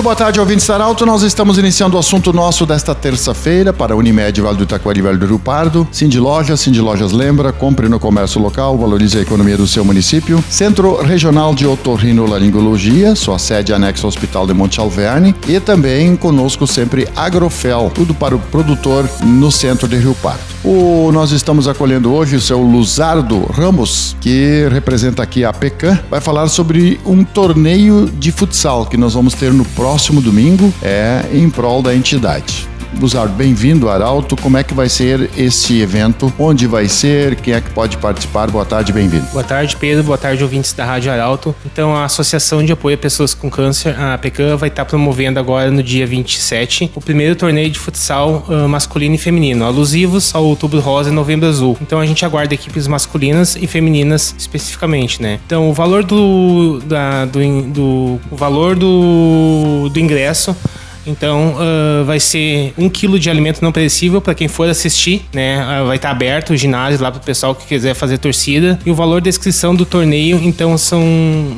Muito boa tarde, ouvintes da Arauto. Nós estamos iniciando o assunto nosso desta terça-feira para Unimed Vale do Itaquari Vale do Rio Pardo. Cindy Lojas, Cindy Lojas lembra, compre no comércio local, valorize a economia do seu município. Centro Regional de Otorrinolaringologia, sua sede anexa ao Hospital de Monte Alverne. E também conosco sempre Agrofel, tudo para o produtor no centro de Rio Pardo. O, nós estamos acolhendo hoje o seu Luzardo Ramos, que representa aqui a PECAM, vai falar sobre um torneio de futsal que nós vamos ter no próximo domingo, é em prol da entidade. Luzardo, bem-vindo, Arauto. Como é que vai ser esse evento? Onde vai ser? Quem é que pode participar? Boa tarde, bem-vindo. Boa tarde, Pedro. Boa tarde, ouvintes da Rádio Arauto. Então, a Associação de Apoio a Pessoas com Câncer, a APECAM, vai estar promovendo agora, no dia 27, o primeiro torneio de futsal uh, masculino e feminino, alusivos ao Outubro Rosa e Novembro Azul. Então, a gente aguarda equipes masculinas e femininas especificamente, né? Então, o valor do, da, do, do o valor do, do ingresso então uh, vai ser um quilo de alimento não perecível para quem for assistir, né? Uh, vai estar tá aberto o ginásio lá para o pessoal que quiser fazer torcida. E o valor da inscrição do torneio, então, são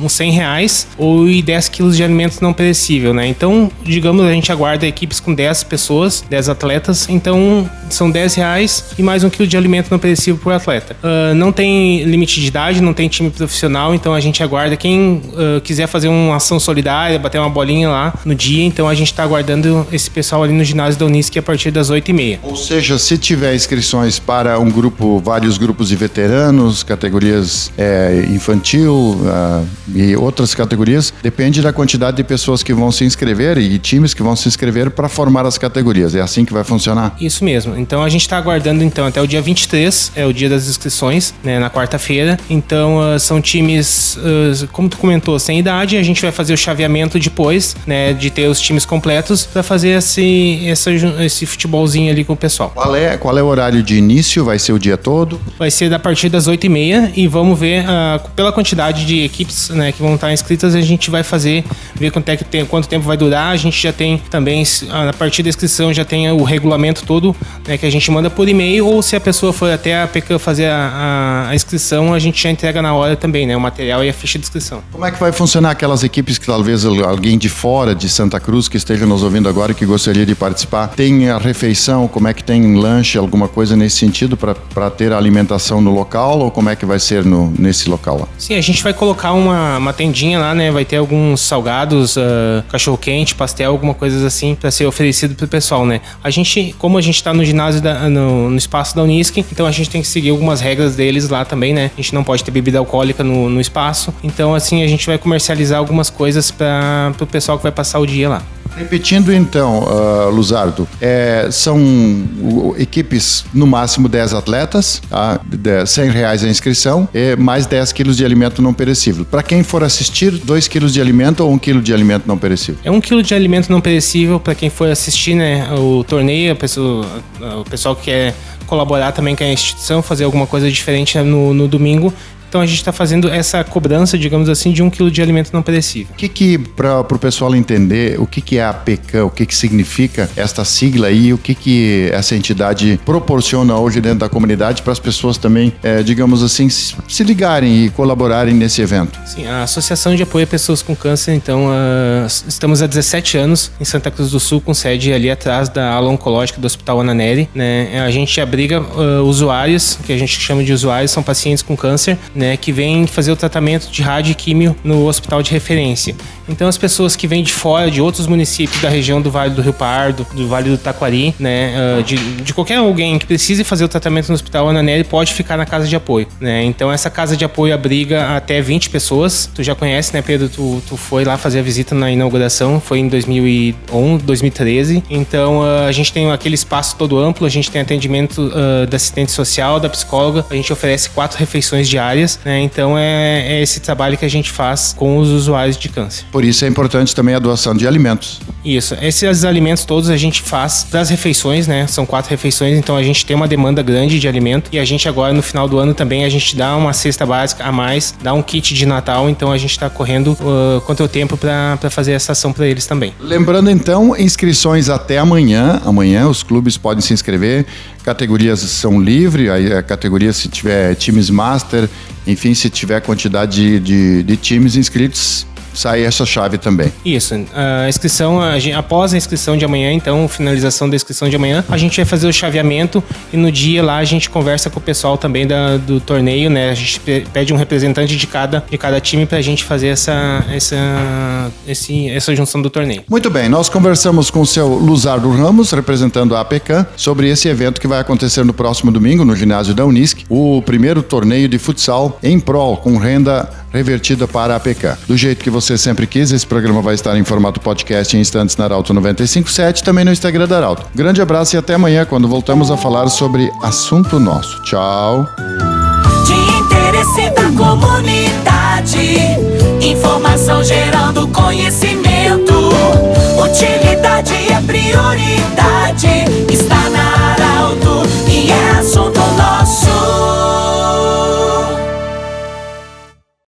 uns 100 reais ou 10 quilos de alimento não perecível, né? Então, digamos, a gente aguarda equipes com 10 pessoas, 10 atletas. Então, são 10 reais e mais um quilo de alimento não perecível por atleta. Uh, não tem limite de idade, não tem time profissional, então a gente aguarda quem quiser fazer uma ação solidária, bater uma bolinha lá no dia, então a gente está aguardando esse pessoal ali no ginásio da Unisc a partir das 8h30. Ou seja, se tiver inscrições para um grupo, vários grupos de veteranos, categorias é, infantil uh, e outras categorias, depende da quantidade de pessoas que vão se inscrever e times que vão se inscrever para formar as categorias. É assim que vai funcionar? Isso mesmo. Então a gente está aguardando então até o dia 23, é o dia das inscrições, né, na quarta-feira. Então uh, são times, uh, como tu comentou, sem idade. A gente vai fazer o chaveamento depois, né, de ter os times completos para fazer esse, essa, esse futebolzinho ali com o pessoal. Qual é, qual é o horário de início? Vai ser o dia todo? Vai ser da partir das 8h30 e vamos ver uh, pela quantidade de equipes né, que vão estar inscritas, a gente vai fazer, ver quanto, é que tem, quanto tempo vai durar. A gente já tem também, a partir da inscrição, já tem o regulamento todo né, que a gente manda por e-mail, ou se a pessoa for até a PECAM fazer a, a, a, inscrição, a gente já entrega na hora também, né? O material e a ficha de inscrição. Como é que vai funcionar aquelas equipes que talvez alguém de fora de Santa Cruz que esteja nos ouvindo agora que gostaria de participar, tem a refeição, como é que tem lanche, alguma coisa nesse sentido para ter a alimentação no local ou como é que vai ser no, nesse local? Sim, a gente vai colocar uma, uma tendinha lá, né? Vai ter alguns salgados, uh, cachorro-quente, pastel, alguma coisa assim para ser oferecido pro pessoal, né? A gente, como a gente está no ginásio, da, no, no, espaço da Unisc, então a gente tem que seguir algumas regras deles lá também, né? A gente não pode ter bebida alcoólica no, no espaço. Então, assim, a gente vai comercializar algumas coisas para o pessoal que vai passar o dia lá. Repetindo então, uh, Luzardo, é, são equipes no máximo 10 atletas, tá? 100 reais a inscrição, e mais 10 quilos de alimento não perecível. Para quem for assistir, 2 quilos de alimento ou 1 quilo de alimento não perecível? É 1 quilo de alimento não perecível para quem for assistir né, o torneio, pessoa, o pessoal que quer colaborar também com a instituição, fazer alguma coisa diferente no, no domingo. Então a gente está fazendo essa cobrança, digamos assim, de um quilo de alimento não perecível. O que que, para o pessoal entender, o que que é a PECAM, o que que significa esta sigla aí, o que que essa entidade proporciona hoje dentro da comunidade para as pessoas também, é, digamos assim, se ligarem e colaborarem nesse evento? Sim, a Associação de Apoio a Pessoas com Câncer, então, estamos há 17 anos em Santa Cruz do Sul, com sede ali atrás da ala oncológica do Hospital Ananeri, né? A gente abriga uh, usuários, que a gente chama de usuários, são pacientes com câncer, né, que vêm fazer o tratamento de rádio e químio no hospital de referência. Então as pessoas que vêm de fora, de outros municípios da região do Vale do Rio Pardo, do Vale do Taquari, né, uh, de, de, qualquer alguém que precise fazer o tratamento no hospital Ananelli pode ficar na casa de apoio, né? Então essa casa de apoio abriga até 20 pessoas. Tu já conhece, né, Pedro? Tu, tu foi lá fazer a visita na inauguração, foi em 2011, 2013. Então uh, a gente tem aquele espaço todo amplo, a gente tem atendimento uh, da assistente social, da psicóloga, a gente oferece quatro refeições diárias né? Então é, é, esse trabalho que a gente faz com os usuários de câncer. Por isso é importante também a doação de alimentos. Isso. Esses alimentos todos a gente faz das refeições, né? São quatro refeições, então a gente tem uma demanda grande de alimento e a gente agora no final do ano também a gente dá uma cesta básica a mais, dá um kit de Natal, então a gente está correndo uh, contra o tempo para fazer essa ação para eles também. Lembrando então, inscrições até amanhã. Amanhã os clubes podem se inscrever. Categorias são livres, a categoria se tiver times master, enfim, se tiver quantidade de, de, de times inscritos, sai essa chave também. Isso. A inscrição, a gente, após a inscrição de amanhã, então, finalização da inscrição de amanhã, a gente vai fazer o chaveamento e no dia lá a gente conversa com o pessoal também da, do torneio, né? A gente pede um representante de cada, de cada time pra gente fazer essa, essa, esse, essa junção do torneio. Muito bem, nós conversamos com o seu Luzardo Ramos, representando a APECAM, sobre esse evento que vai acontecer no próximo domingo no ginásio da Unisc, o primeiro torneio de futsal em prol, com renda revertida para a APK. Do jeito que você sempre quis, esse programa vai estar em formato podcast em instantes na Arauto 957, também no Instagram da Arauto. Grande abraço e até amanhã, quando voltamos a falar sobre assunto nosso. Tchau. De interesse da comunidade, informação gerando conhecimento. Utilidade é prioridade.